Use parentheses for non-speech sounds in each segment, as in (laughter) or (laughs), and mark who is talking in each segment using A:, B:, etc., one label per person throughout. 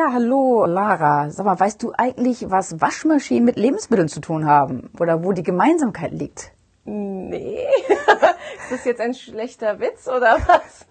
A: Ja, hallo Lara. Sag mal, weißt du eigentlich, was Waschmaschinen mit Lebensmitteln zu tun haben? Oder wo die Gemeinsamkeit liegt?
B: Nee. (laughs) ist das jetzt ein schlechter Witz oder was?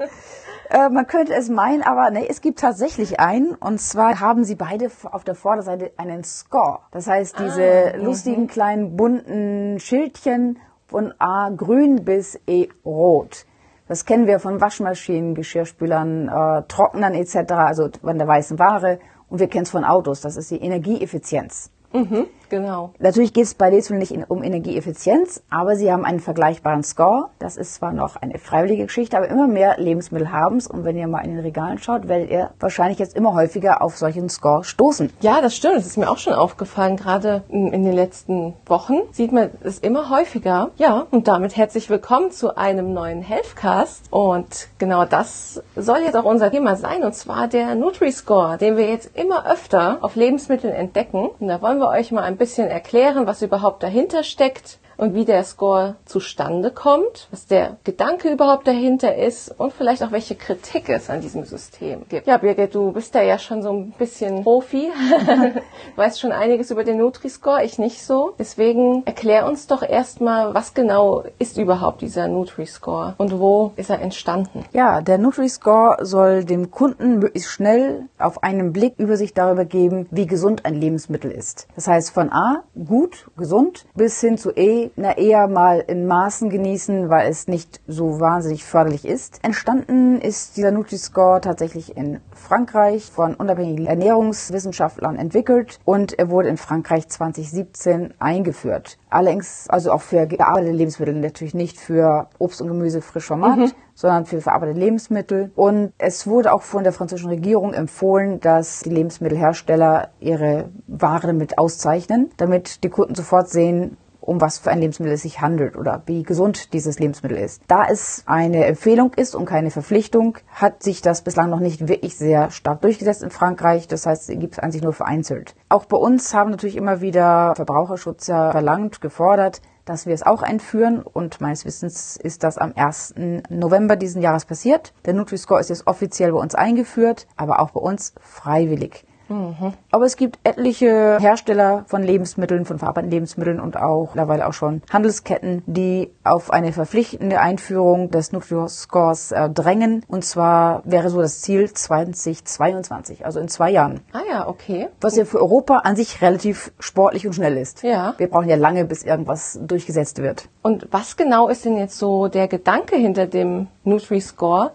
A: Äh, man könnte es meinen, aber nee, es gibt tatsächlich einen. Und zwar haben sie beide auf der Vorderseite einen Score. Das heißt, diese
B: Ah,
A: lustigen kleinen bunten Schildchen von A grün bis E rot. Das kennen wir von Waschmaschinen, Geschirrspülern, äh, Trocknern etc., also von der weißen Ware. Und wir kennen es von Autos, das ist die Energieeffizienz.
B: Mhm, genau.
A: Natürlich geht es bei Lebensmitteln nicht in, um Energieeffizienz, aber sie haben einen vergleichbaren Score. Das ist zwar noch eine freiwillige Geschichte, aber immer mehr Lebensmittel haben es. Und wenn ihr mal in den Regalen schaut, werdet ihr wahrscheinlich jetzt immer häufiger auf solchen Score stoßen.
B: Ja, das stimmt. Das ist mir auch schon aufgefallen. Gerade in in den letzten Wochen sieht man es immer häufiger. Ja, und damit herzlich willkommen zu einem neuen Healthcast. Und genau das soll jetzt auch unser Thema sein. Und zwar der Nutri-Score, den wir jetzt immer öfter auf Lebensmitteln entdecken. Und da wollen wir euch mal ein bisschen erklären, was überhaupt dahinter steckt und wie der Score zustande kommt, was der Gedanke überhaupt dahinter ist und vielleicht auch welche Kritik es an diesem System gibt. Ja, Birgit, du bist da ja schon so ein bisschen Profi, (laughs) weißt schon einiges über den Nutri-Score, ich nicht so. Deswegen erklär uns doch erstmal, was genau ist überhaupt dieser Nutri-Score und wo ist er entstanden?
A: Ja, der Nutri-Score soll dem Kunden möglichst schnell auf einen Blick Übersicht darüber geben, wie gesund ein Lebensmittel ist. Das heißt von A, gut, gesund, bis hin zu E, na eher mal in Maßen genießen, weil es nicht so wahnsinnig förderlich ist. Entstanden ist dieser Nutri-Score tatsächlich in Frankreich von unabhängigen Ernährungswissenschaftlern entwickelt und er wurde in Frankreich 2017 eingeführt. Allerdings also auch für gearbeitete Lebensmittel, natürlich nicht für Obst und Gemüse frisch vom Markt, sondern für verarbeitete Lebensmittel. Und es wurde auch von der französischen Regierung empfohlen, dass die Lebensmittelhersteller ihre Ware mit auszeichnen, damit die Kunden sofort sehen, um was für ein Lebensmittel es sich handelt oder wie gesund dieses Lebensmittel ist. Da es eine Empfehlung ist und keine Verpflichtung, hat sich das bislang noch nicht wirklich sehr stark durchgesetzt in Frankreich. Das heißt, es gibt es eigentlich nur vereinzelt. Auch bei uns haben natürlich immer wieder Verbraucherschutz ja verlangt, gefordert, dass wir es auch einführen und meines Wissens ist das am 1. November diesen Jahres passiert. Der Nutri-Score ist jetzt offiziell bei uns eingeführt, aber auch bei uns freiwillig. Aber es gibt etliche Hersteller von Lebensmitteln, von verarbeiteten Lebensmitteln und auch mittlerweile auch schon Handelsketten, die auf eine verpflichtende Einführung des Nutri-Scores äh, drängen. Und zwar wäre so das Ziel 2022, also in zwei Jahren.
B: Ah ja, okay.
A: Was ja für Europa an sich relativ sportlich und schnell ist.
B: Ja.
A: Wir brauchen ja lange, bis irgendwas durchgesetzt wird.
B: Und was genau ist denn jetzt so der Gedanke hinter dem Nutri-Score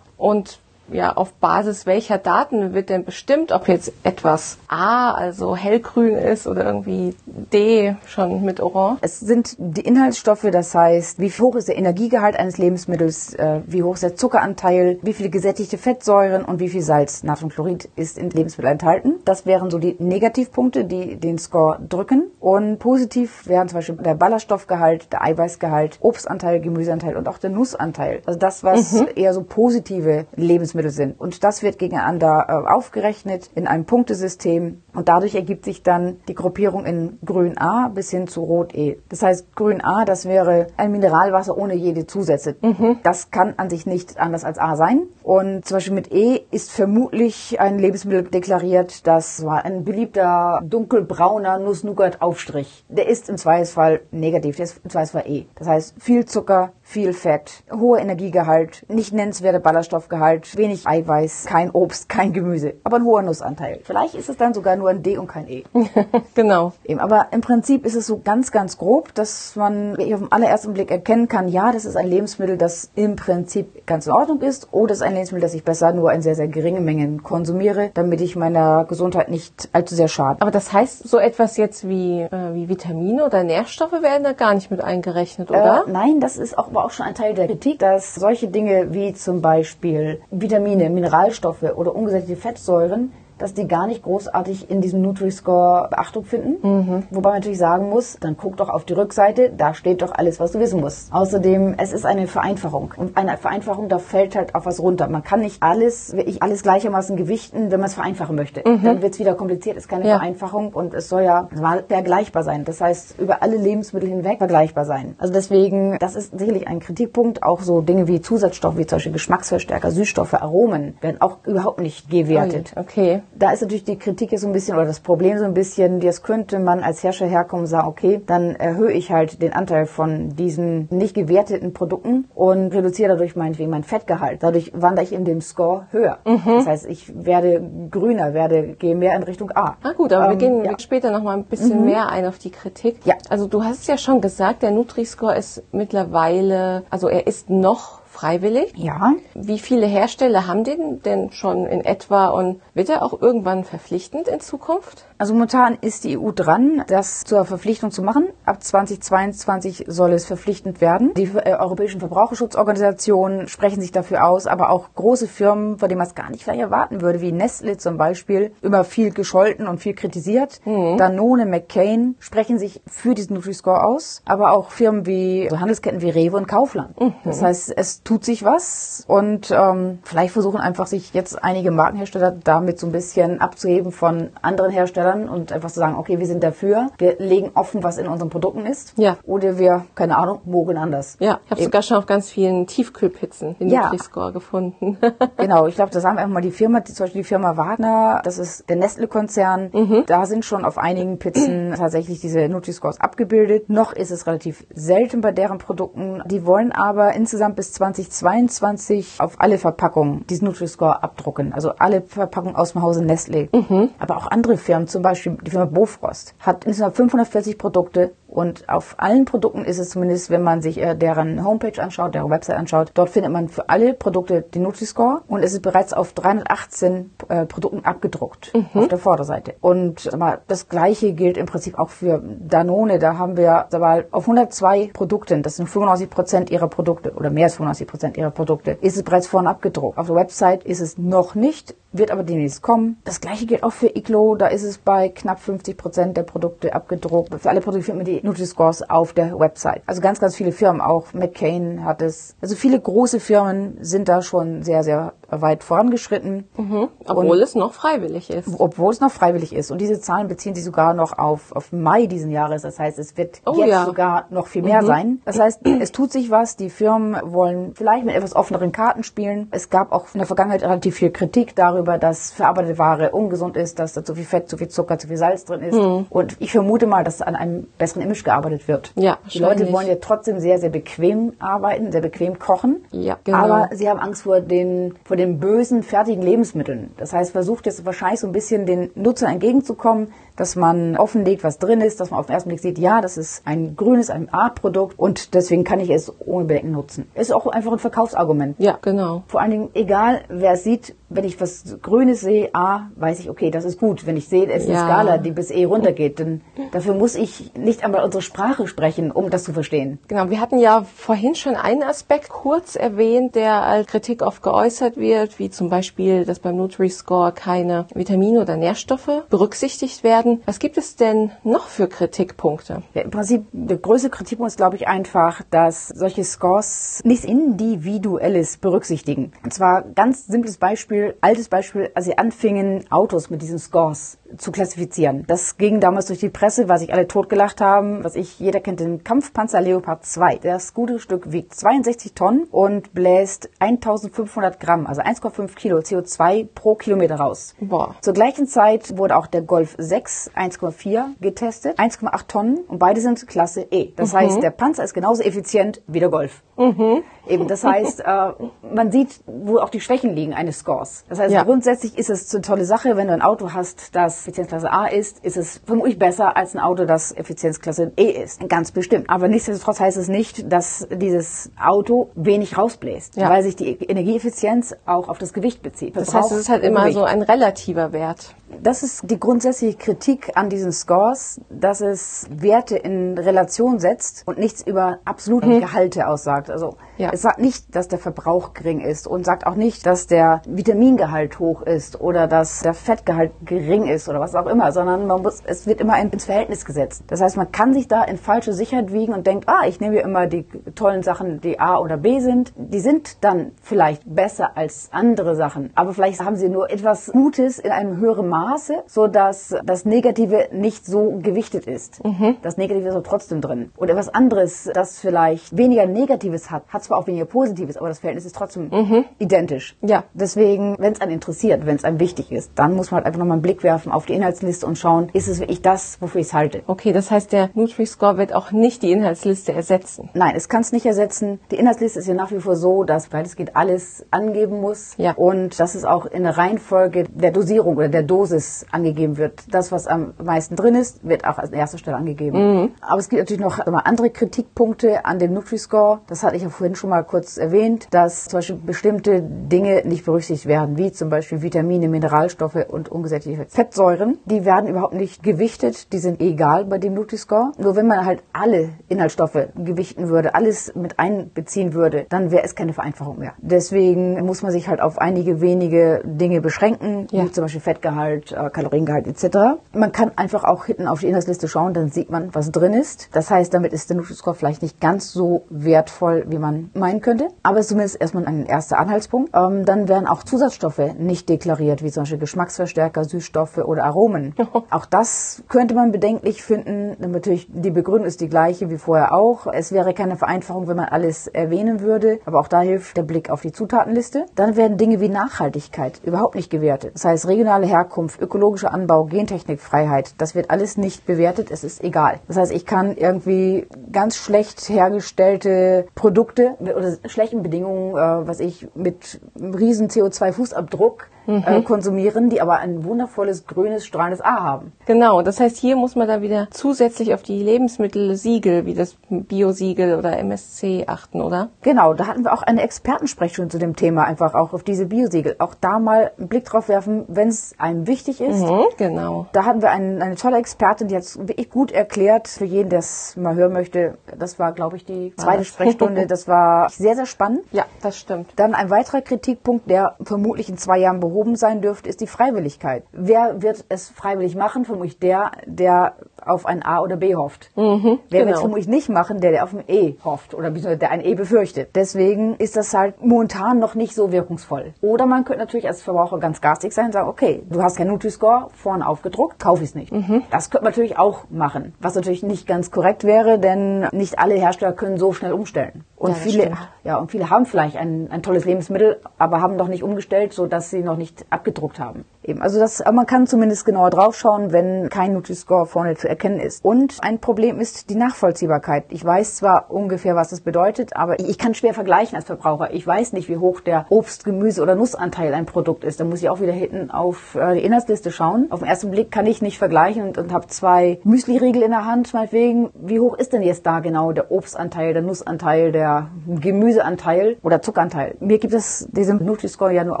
B: und ja, auf Basis welcher Daten wird denn bestimmt, ob jetzt etwas A, also hellgrün ist oder irgendwie D schon mit Orange?
A: Es sind die Inhaltsstoffe, das heißt, wie hoch ist der Energiegehalt eines Lebensmittels, äh, wie hoch ist der Zuckeranteil, wie viele gesättigte Fettsäuren und wie viel Salz, Natriumchlorid ist in Lebensmitteln enthalten. Das wären so die Negativpunkte, die den Score drücken. Und positiv wären zum Beispiel der Ballaststoffgehalt, der Eiweißgehalt, Obstanteil, Gemüseanteil und auch der Nussanteil. Also das, was eher so positive Lebensmittel sind. Und das wird gegeneinander äh, aufgerechnet in einem Punktesystem. Und dadurch ergibt sich dann die Gruppierung in Grün A bis hin zu Rot E. Das heißt, Grün A, das wäre ein Mineralwasser ohne jede Zusätze. Das kann an sich nicht anders als A sein. Und zum Beispiel mit E ist vermutlich ein Lebensmittel deklariert, das war ein beliebter dunkelbrauner Nuss-Nougat-Aufstrich. Der ist im Zweifelsfall negativ, der ist im Zweifelsfall E. Das heißt, viel Zucker, viel Fett, hoher Energiegehalt, nicht nennenswerter Ballaststoffgehalt, wenig Eiweiß, kein Obst, kein Gemüse, aber ein hoher Nussanteil. Vielleicht ist es dann sogar nur ein D und kein E. (laughs)
B: genau.
A: Eben, aber im Prinzip ist es so ganz, ganz grob, dass man auf den allerersten Blick erkennen kann, ja, das ist ein Lebensmittel, das im Prinzip ganz in Ordnung ist, oder es ist ein Lebensmittel, das ich besser nur in sehr, sehr geringen Mengen konsumiere, damit ich meiner Gesundheit nicht allzu sehr schade.
B: Aber das heißt, so etwas jetzt wie, äh, wie Vitamine oder Nährstoffe werden da gar nicht mit eingerechnet, oder?
A: Äh, nein, das ist auch, aber auch schon ein Teil der Kritik, dass solche Dinge wie zum Beispiel Vitamine, Mineralstoffe oder ungesättigte Fettsäuren dass die gar nicht großartig in diesem Nutri-Score Beachtung finden. Wobei man natürlich sagen muss, dann guck doch auf die Rückseite, da steht doch alles, was du wissen musst. Außerdem, es ist eine Vereinfachung. Und eine Vereinfachung, da fällt halt auf was runter. Man kann nicht alles, wirklich alles gleichermaßen gewichten, wenn man es vereinfachen möchte. Dann wird es wieder kompliziert, ist keine
B: Ja.
A: Vereinfachung und es soll ja vergleichbar sein. Das heißt, über alle Lebensmittel hinweg vergleichbar sein. Also deswegen, das ist sicherlich ein Kritikpunkt. Auch so Dinge wie Zusatzstoffe, wie zum Beispiel Geschmacksverstärker, Süßstoffe, Aromen, werden auch überhaupt nicht gewertet.
B: Okay.
A: Da ist natürlich die Kritik jetzt so ein bisschen oder das Problem so ein bisschen, jetzt könnte man als Herrscher herkommen und sagen, okay, dann erhöhe ich halt den Anteil von diesen nicht gewerteten Produkten und reduziere dadurch meinetwegen mein Fettgehalt. Dadurch wandere ich in dem Score höher. Mhm. Das heißt, ich werde grüner, werde, gehe mehr in Richtung A.
B: Ah gut, aber ähm, wir gehen ja. später noch mal ein bisschen mhm. mehr ein auf die Kritik. Ja. Also du hast ja schon gesagt, der Nutri-Score ist mittlerweile, also er ist noch freiwillig.
A: Ja.
B: Wie viele Hersteller haben den denn schon in etwa und wird er auch irgendwann verpflichtend in Zukunft?
A: Also momentan ist die EU dran, das zur Verpflichtung zu machen. Ab 2022 soll es verpflichtend werden. Die äh, europäischen Verbraucherschutzorganisationen sprechen sich dafür aus, aber auch große Firmen, von denen man es gar nicht vielleicht erwarten würde, wie Nestle zum Beispiel, immer viel gescholten und viel kritisiert. Mhm. Danone, McCain sprechen sich für diesen Nutri-Score aus, aber auch Firmen wie also Handelsketten wie Rewe und Kaufland. Mhm. Das heißt, es tut sich was und ähm, vielleicht versuchen einfach sich jetzt einige Markenhersteller damit so ein bisschen abzuheben von anderen Herstellern und einfach zu sagen, okay, wir sind dafür, wir legen offen, was in unseren Produkten ist.
B: Ja.
A: Oder wir, keine Ahnung, mogeln anders.
B: Ja, ich habe sogar schon auf ganz vielen Tiefkühlpizzen den ja. Nutri-Score gefunden. (laughs)
A: genau, ich glaube, (laughs) das haben einfach mal die Firma, die, zum Beispiel die Firma Wagner, das ist der Nestle-Konzern, mhm. da sind schon auf einigen Pizzen (clears throat) tatsächlich diese Nutri-Scores abgebildet. Noch ist es relativ selten bei deren Produkten. Die wollen aber insgesamt bis 20 2022 auf alle Verpackungen diesen Nutri-Score abdrucken. Also alle Verpackungen aus dem Hause Nestle. Mhm. Aber auch andere Firmen, zum Beispiel die Firma Bofrost, hat insgesamt 540 Produkte und auf allen Produkten ist es zumindest, wenn man sich äh, deren Homepage anschaut, deren Website anschaut, dort findet man für alle Produkte den Nutri-Score und es ist bereits auf 318 äh, Produkten abgedruckt mhm. auf der Vorderseite. Und mal, das gleiche gilt im Prinzip auch für Danone. Da haben wir mal, auf 102 Produkten, das sind 95 Prozent ihrer Produkte oder mehr als 95 Prozent ihrer Produkte, ist es bereits vorne abgedruckt. Auf der Website ist es noch nicht, wird aber demnächst kommen. Das gleiche gilt auch für Iglo. Da ist es bei knapp 50 Prozent der Produkte abgedruckt. Für alle Produkte findet man die Nutri-Scores auf der Website. Also ganz, ganz viele Firmen, auch McCain hat es. Also viele große Firmen sind da schon sehr, sehr weit vorangeschritten.
B: Mhm. Obwohl und, es noch freiwillig ist.
A: Obwohl es noch freiwillig ist. Und diese Zahlen beziehen sich sogar noch auf, auf Mai diesen Jahres. Das heißt, es wird oh, jetzt ja. sogar noch viel mehr mhm. sein. Das heißt, es tut sich was. Die Firmen wollen vielleicht mit etwas offeneren Karten spielen. Es gab auch in der Vergangenheit relativ viel Kritik darüber, dass verarbeitete Ware ungesund ist, dass da zu viel Fett, zu viel Zucker, zu viel Salz drin ist. Mhm. Und ich vermute mal, dass an einem besseren Image gearbeitet wird.
B: Ja,
A: die Leute wollen ja trotzdem sehr, sehr bequem arbeiten, sehr bequem kochen.
B: Ja, genau.
A: Aber sie haben Angst vor den, vor den bösen, fertigen Lebensmitteln. Das heißt, versucht jetzt wahrscheinlich so ein bisschen den Nutzern entgegenzukommen, dass man offenlegt, was drin ist, dass man auf den ersten Blick sieht, ja, das ist ein grünes, ein A-Produkt und deswegen kann ich es ohne Bedenken nutzen. Ist auch einfach ein Verkaufsargument.
B: Ja, genau.
A: Vor allen Dingen, egal wer es sieht, wenn ich was Grünes sehe, A, weiß ich, okay, das ist gut. Wenn ich sehe, es ist ja. eine Skala, die bis E runtergeht, dann dafür muss ich nicht einmal unsere Sprache sprechen, um das zu verstehen.
B: Genau, wir hatten ja vorhin schon einen Aspekt kurz erwähnt, der als Kritik oft geäußert wird, wie zum Beispiel, dass beim Nutri-Score keine Vitamine oder Nährstoffe berücksichtigt werden werden. Was gibt es denn noch für Kritikpunkte?
A: Ja, Im Prinzip, der größte Kritikpunkt ist, glaube ich, einfach, dass solche Scores nichts Individuelles berücksichtigen. Und zwar ganz simples Beispiel, altes Beispiel, als sie anfingen, Autos mit diesen Scores zu klassifizieren. Das ging damals durch die Presse, weil sich alle totgelacht haben. Was ich, jeder kennt den Kampfpanzer Leopard 2. Das gute Stück wiegt 62 Tonnen und bläst 1500 Gramm, also 1,5 Kilo CO2 pro Kilometer raus.
B: Boah.
A: Zur gleichen Zeit wurde auch der Golf 6 1,4 getestet, 1,8 Tonnen und beide sind Klasse E. Das mhm. heißt, der Panzer ist genauso effizient wie der Golf. Mhm. Eben, das heißt, äh, man sieht, wo auch die Schwächen liegen eines Scores. Das heißt, ja. grundsätzlich ist es eine tolle Sache, wenn du ein Auto hast, das Effizienzklasse A ist, ist es vermutlich besser als ein Auto, das Effizienzklasse E ist. Ganz bestimmt. Aber nichtsdestotrotz heißt es nicht, dass dieses Auto wenig rausbläst, ja. weil sich die Energieeffizienz auch auf das Gewicht bezieht.
B: Das heißt, es ist halt immer so ein relativer Wert.
A: Das ist die grundsätzliche Kritik an diesen Scores, dass es Werte in Relation setzt und nichts über absolute mhm. Gehalte aussagt. Also ja. es sagt nicht, dass der Verbrauch gering ist und sagt auch nicht, dass der Vitamingehalt hoch ist oder dass der Fettgehalt gering ist oder was auch immer, sondern man muss, es wird immer ins Verhältnis gesetzt. Das heißt, man kann sich da in falsche Sicherheit wiegen und denkt, ah, ich nehme hier immer die tollen Sachen, die A oder B sind. Die sind dann vielleicht besser als andere Sachen, aber vielleicht haben sie nur etwas Gutes in einem höheren Maße, so dass das Negative nicht so gewichtet ist. Das Negative ist aber trotzdem drin. Und etwas anderes, das vielleicht weniger Negatives hat, hat zwar auch weniger Positives, aber das Verhältnis ist trotzdem identisch.
B: Ja.
A: Deswegen, wenn es einen interessiert, wenn es einem wichtig ist, dann muss man halt einfach nochmal einen Blick werfen auf die Inhaltsliste und schauen, ist es wirklich das, wofür ich es halte.
B: Okay, das heißt, der Nutri-Score wird auch nicht die Inhaltsliste ersetzen.
A: Nein, es kann es nicht ersetzen. Die Inhaltsliste ist ja nach wie vor so, dass beides geht alles angeben muss.
B: Ja.
A: Und dass es auch in der Reihenfolge der Dosierung oder der Dosis angegeben wird. Das, was am meisten drin ist, wird auch als erste Stelle angegeben. Aber es gibt natürlich noch andere Kritikpunkte an dem Nutri-Score. Das hatte ich ja vorhin schon mal kurz erwähnt, dass zum Beispiel bestimmte Dinge nicht berücksichtigt werden, wie zum Beispiel Vitamine, Mineralstoffe und ungesättigte Fettsäuren. Die werden überhaupt nicht gewichtet. Die sind egal bei dem Nutri-Score. Nur wenn man halt alle Inhaltsstoffe gewichten würde, alles mit einbeziehen würde, dann wäre es keine Vereinfachung mehr. Deswegen muss man sich halt auf einige wenige Dinge beschränken,
B: Ja.
A: wie zum Beispiel Fettgehalt, äh, Kaloriengehalt etc. Man kann einfach auch hinten auf die Inhaltsliste schauen, dann sieht man, was drin ist. Das heißt, damit ist der Nutri-Score vielleicht nicht ganz so wertvoll, wie man meinen könnte, aber es ist zumindest erstmal ein erster Anhaltspunkt. Ähm, dann werden auch Zusatzstoffe nicht deklariert, wie zum Beispiel Geschmacksverstärker, Süßstoffe oder Aromen. (laughs) auch das könnte man bedenklich finden. Natürlich, die Begründung ist die gleiche wie vorher auch. Es wäre keine Vereinfachung, wenn man alles erwähnen würde, aber auch da hilft der Blick auf die Zutatenliste. Dann werden Dinge wie Nachhaltigkeit überhaupt nicht gewertet. Das heißt, regionale Herkunft, ökologischer Anbau, Gentechnikfreiheit, das wird alles nicht bewertet. Es ist egal. Das heißt, ich kann irgendwie ganz schlecht hergestellte Produkte oder schlechten Bedingungen, äh, was ich mit riesen CO2-Fußabdruck äh, konsumieren, die aber ein wundervolles grünes, strahlendes A haben.
B: Genau, das heißt, hier muss man dann wieder zusätzlich auf die Lebensmittelsiegel, wie das Bio-Siegel oder MSC achten, oder?
A: Genau, da hatten wir auch eine Expertensprechstunde zu dem Thema, einfach auch auf diese Biosiegel. Auch da mal einen Blick drauf werfen, wenn es einem wichtig ist.
B: Mhm, genau.
A: Da hatten wir einen, eine tolle Expertin, die hat es wirklich gut erklärt, für jeden, der es mal hören möchte. Das war, glaube ich, die zweite
B: das?
A: Sprechstunde. (laughs) Das war sehr, sehr spannend.
B: Ja, das stimmt.
A: Dann ein weiterer Kritikpunkt, der vermutlich in zwei Jahren behoben sein dürfte, ist die Freiwilligkeit. Wer wird es freiwillig machen? Vermutlich der, der auf ein A oder B hofft. Wer wird
B: genau.
A: es vermutlich nicht machen, der, der auf ein E hofft oder beziehungsweise der ein E befürchtet. Deswegen ist das halt momentan noch nicht so wirkungsvoll. Oder man könnte natürlich als Verbraucher ganz garstig sein und sagen, okay, du hast kein Nutri-Score vorne aufgedruckt, kauf ich es nicht. Das könnte man natürlich auch machen. Was natürlich nicht ganz korrekt wäre, denn nicht alle Hersteller können so schnell umstellen. Und
B: Ja,
A: viele,
B: stimmt.
A: ja, und viele haben vielleicht ein, ein tolles Lebensmittel, aber haben doch nicht umgestellt, so dass sie noch nicht abgedruckt haben. Eben, also das, man kann zumindest genauer draufschauen, wenn kein Nutri-Score vorne zu erkennen ist. Und ein Problem ist die Nachvollziehbarkeit. Ich weiß zwar ungefähr, was das bedeutet, aber ich, kann schwer vergleichen als Verbraucher. Ich weiß nicht, wie hoch der Obst-, Gemüse- oder Nussanteil ein Produkt ist. Da muss ich auch wieder hinten auf äh, die Inhaltsliste schauen. Auf den ersten Blick kann ich nicht vergleichen und, und habe zwei Müsli-Riegel in der Hand, meinetwegen. Wie hoch ist denn jetzt da genau der Obstanteil, der Nussanteil, der Gemüseanteil oder Zuckeranteil? Mir gibt es diesem Nutri-Score ja nur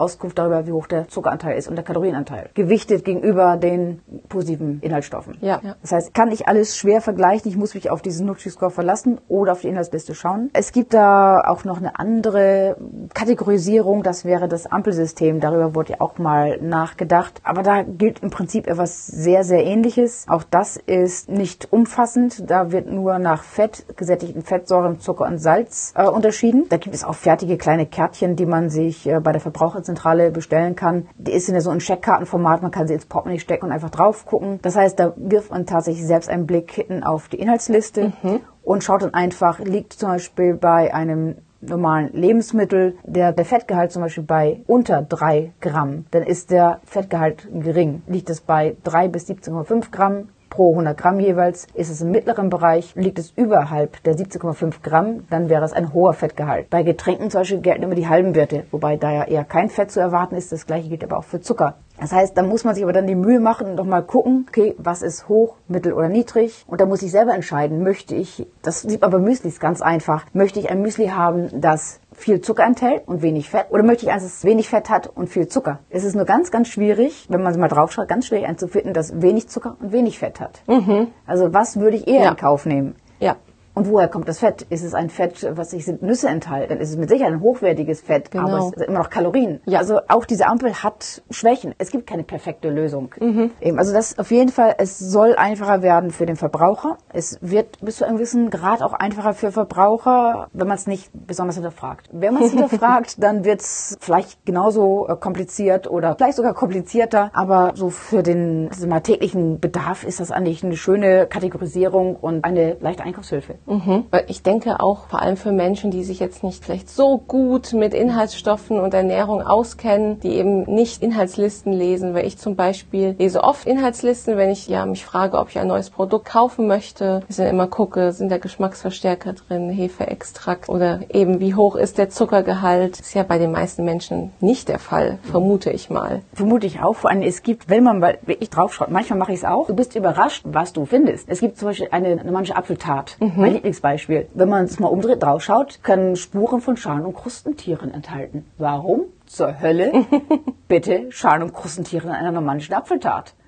A: Auskunft darüber, wie hoch der Zuckeranteil ist und der Kalorienanteil. Gewichtet gegenüber den positiven Inhaltsstoffen.
B: Ja, ja.
A: Das heißt, kann ich alles schwer vergleichen. Ich muss mich auf diesen Nutri-Score verlassen oder auf die Inhaltsliste schauen. Es gibt da auch noch eine andere Kategorisierung. Das wäre das Ampelsystem. Darüber wurde ja auch mal nachgedacht. Aber da gilt im Prinzip etwas sehr, sehr Ähnliches. Auch das ist nicht umfassend. Da wird nur nach Fett, gesättigten Fettsäuren, Zucker und Salz äh, unterschieden. Da gibt es auch fertige kleine Kärtchen, die man sich äh, bei der Verbraucherzentrale bestellen kann. Die ist in so einem Checkkartenformat. Man kann sie ins Portemonnaie stecken und einfach drauf gucken. Das heißt, da wirft man tatsächlich selbst einen Blick hinten auf die Inhaltsliste und schaut dann einfach, liegt zum Beispiel bei einem normalen Lebensmittel der, der Fettgehalt zum Beispiel bei unter 3 Gramm, dann ist der Fettgehalt gering. Liegt es bei 3 bis 17,5 Gramm pro 100 Gramm jeweils, ist es im mittleren Bereich, liegt es überhalb der 17,5 Gramm, dann wäre es ein hoher Fettgehalt. Bei Getränken zum Beispiel gelten immer die halben Werte, wobei da ja eher kein Fett zu erwarten ist. Das gleiche gilt aber auch für Zucker. Das heißt, da muss man sich aber dann die Mühe machen und noch mal gucken, okay, was ist hoch, mittel oder niedrig? Und da muss ich selber entscheiden, möchte ich, das sieht man bei Müslis ganz einfach, möchte ich ein Müsli haben, das viel Zucker enthält und wenig Fett? Oder möchte ich eins, das wenig Fett hat und viel Zucker? Es ist nur ganz, ganz schwierig, wenn man mal drauf schaut, ganz schwierig einzufinden, das wenig Zucker und wenig Fett hat. Also was würde ich eher
B: Ja.
A: in Kauf nehmen?
B: Ja.
A: Und woher kommt das Fett? Ist es ein Fett, was sich sind Nüsse enthalten? Dann ist es mit Sicherheit ein hochwertiges Fett,
B: Genau.
A: aber es sind immer noch Kalorien.
B: Ja.
A: Also auch diese Ampel hat Schwächen. Es gibt keine perfekte Lösung. Eben, also das auf jeden Fall, es soll einfacher werden für den Verbraucher. Es wird bis zu einem gewissen Grad auch einfacher für Verbraucher, wenn man es nicht besonders hinterfragt. Wenn man es (laughs) hinterfragt, dann wird es vielleicht genauso äh, kompliziert oder vielleicht sogar komplizierter. Aber so für den also mal, täglichen Bedarf ist das eigentlich eine schöne Kategorisierung und eine leichte Einkaufshilfe.
B: Mhm. Weil Ich denke auch vor allem für Menschen, die sich jetzt nicht vielleicht so gut mit Inhaltsstoffen und Ernährung auskennen, die eben nicht Inhaltslisten lesen, weil ich zum Beispiel lese oft Inhaltslisten, wenn ich ja mich frage, ob ich ein neues Produkt kaufen möchte. Ich dann immer gucke, sind da Geschmacksverstärker drin, Hefeextrakt oder eben wie hoch ist der Zuckergehalt. ist ja bei den meisten Menschen nicht der Fall, vermute ich mal.
A: Vermute ich auch. Vor allem, es gibt, wenn man mal wirklich draufschaut, manchmal mache ich es auch, du bist überrascht, was du findest. Es gibt zum Beispiel eine, eine manche Apfeltat, mein Lieblingsbeispiel. Wenn man es mal umdreht, draufschaut, können Spuren von Schalen- und Krustentieren enthalten. Warum zur Hölle (laughs) bitte Schalen- und Krustentiere in einer normannischen Apfeltat? (laughs)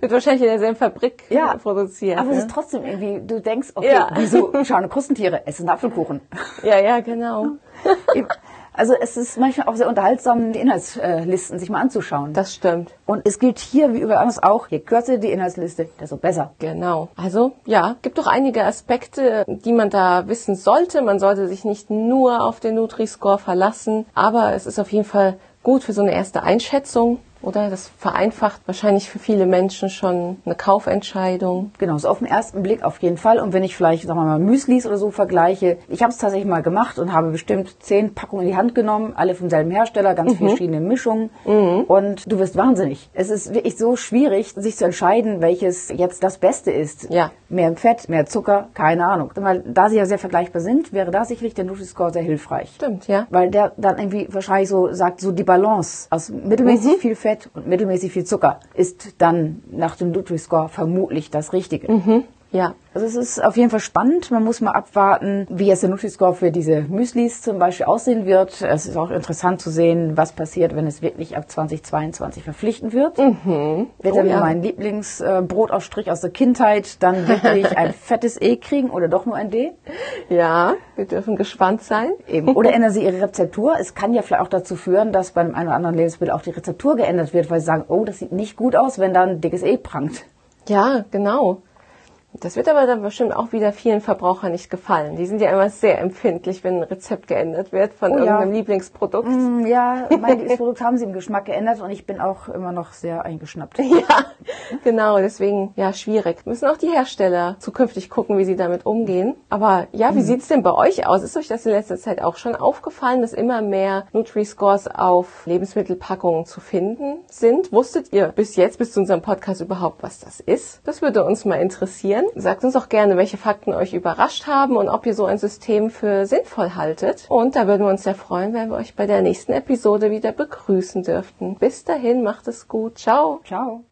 B: Wird wahrscheinlich in derselben Fabrik
A: Ja,
B: produziert.
A: Aber es
B: ne?
A: ist trotzdem irgendwie, du denkst, okay,
B: Ja.
A: wieso Schalen- und Krustentiere? Es ist ein Apfelkuchen.
B: ja, ja, genau. (laughs)
A: Also es ist manchmal auch sehr unterhaltsam, die Inhaltslisten sich mal anzuschauen.
B: Das stimmt.
A: Und es gilt hier wie überall anders auch, je kürzer die Inhaltsliste, desto besser.
B: Genau. Also ja, gibt doch einige Aspekte, die man da wissen sollte. Man sollte sich nicht nur auf den Nutri-Score verlassen, aber es ist auf jeden Fall gut für so eine erste Einschätzung. Oder das vereinfacht wahrscheinlich für viele Menschen schon eine Kaufentscheidung.
A: Genau, so auf den ersten Blick auf jeden Fall. Und wenn ich vielleicht, sagen wir mal, Müslis oder so vergleiche, ich habe es tatsächlich mal gemacht und habe bestimmt zehn Packungen in die Hand genommen, alle vom selben Hersteller, ganz verschiedene Mischungen. Und du wirst wahnsinnig. Es ist wirklich so schwierig, sich zu entscheiden, welches jetzt das Beste ist.
B: Ja.
A: Mehr Fett, mehr Zucker, keine Ahnung. Weil da sie ja sehr vergleichbar sind, wäre da sicherlich der Nutri-Score sehr hilfreich.
B: Stimmt, ja.
A: Weil der dann irgendwie wahrscheinlich so sagt, so die Balance aus mittelmäßig viel Fett und mittelmäßig viel Zucker ist dann nach dem Nutri-Score vermutlich das Richtige.
B: Ja.
A: Also es ist auf jeden Fall spannend. Man muss mal abwarten, wie jetzt der Nutri-Score für diese Müslis zum Beispiel aussehen wird. Es ist auch interessant zu sehen, was passiert, wenn es wirklich ab 2022 verpflichtend wird. Wird
B: Oh
A: dann
B: ja.
A: mein Lieblingsbrotausstrich aus der Kindheit dann wirklich (laughs) ein fettes E kriegen oder doch nur ein D?
B: Ja, wir dürfen gespannt sein.
A: Eben. Oder (laughs) ändern Sie Ihre Rezeptur. Es kann ja vielleicht auch dazu führen, dass beim einen oder anderen Lebensmittel auch die Rezeptur geändert wird, weil Sie sagen, oh, das sieht nicht gut aus, wenn da ein dickes E prangt.
B: Ja, genau. Das wird aber dann bestimmt auch wieder vielen Verbrauchern nicht gefallen. Die sind ja immer sehr empfindlich, wenn ein Rezept geändert wird von
A: Oh ja.
B: irgendeinem Lieblingsprodukt.
A: Hm, Ja, (laughs) mein Lieblingsprodukt haben Sie im Geschmack geändert und ich bin auch immer noch sehr eingeschnappt. (laughs)
B: Ja, genau, deswegen ja schwierig. Müssen auch die Hersteller zukünftig gucken, wie sie damit umgehen. Aber ja, wie sieht's denn bei euch aus? Ist euch das in letzter Zeit auch schon aufgefallen, dass immer mehr Nutri-Scores auf Lebensmittelpackungen zu finden sind? Wusstet ihr bis jetzt, bis zu unserem Podcast überhaupt, was das ist? Das würde uns mal interessieren. Sagt uns auch gerne, welche Fakten euch überrascht haben und ob ihr so ein System für sinnvoll haltet. Und da würden wir uns sehr freuen, wenn wir euch bei der nächsten Episode wieder begrüßen dürften. Bis dahin, macht es gut. Ciao.
A: Ciao.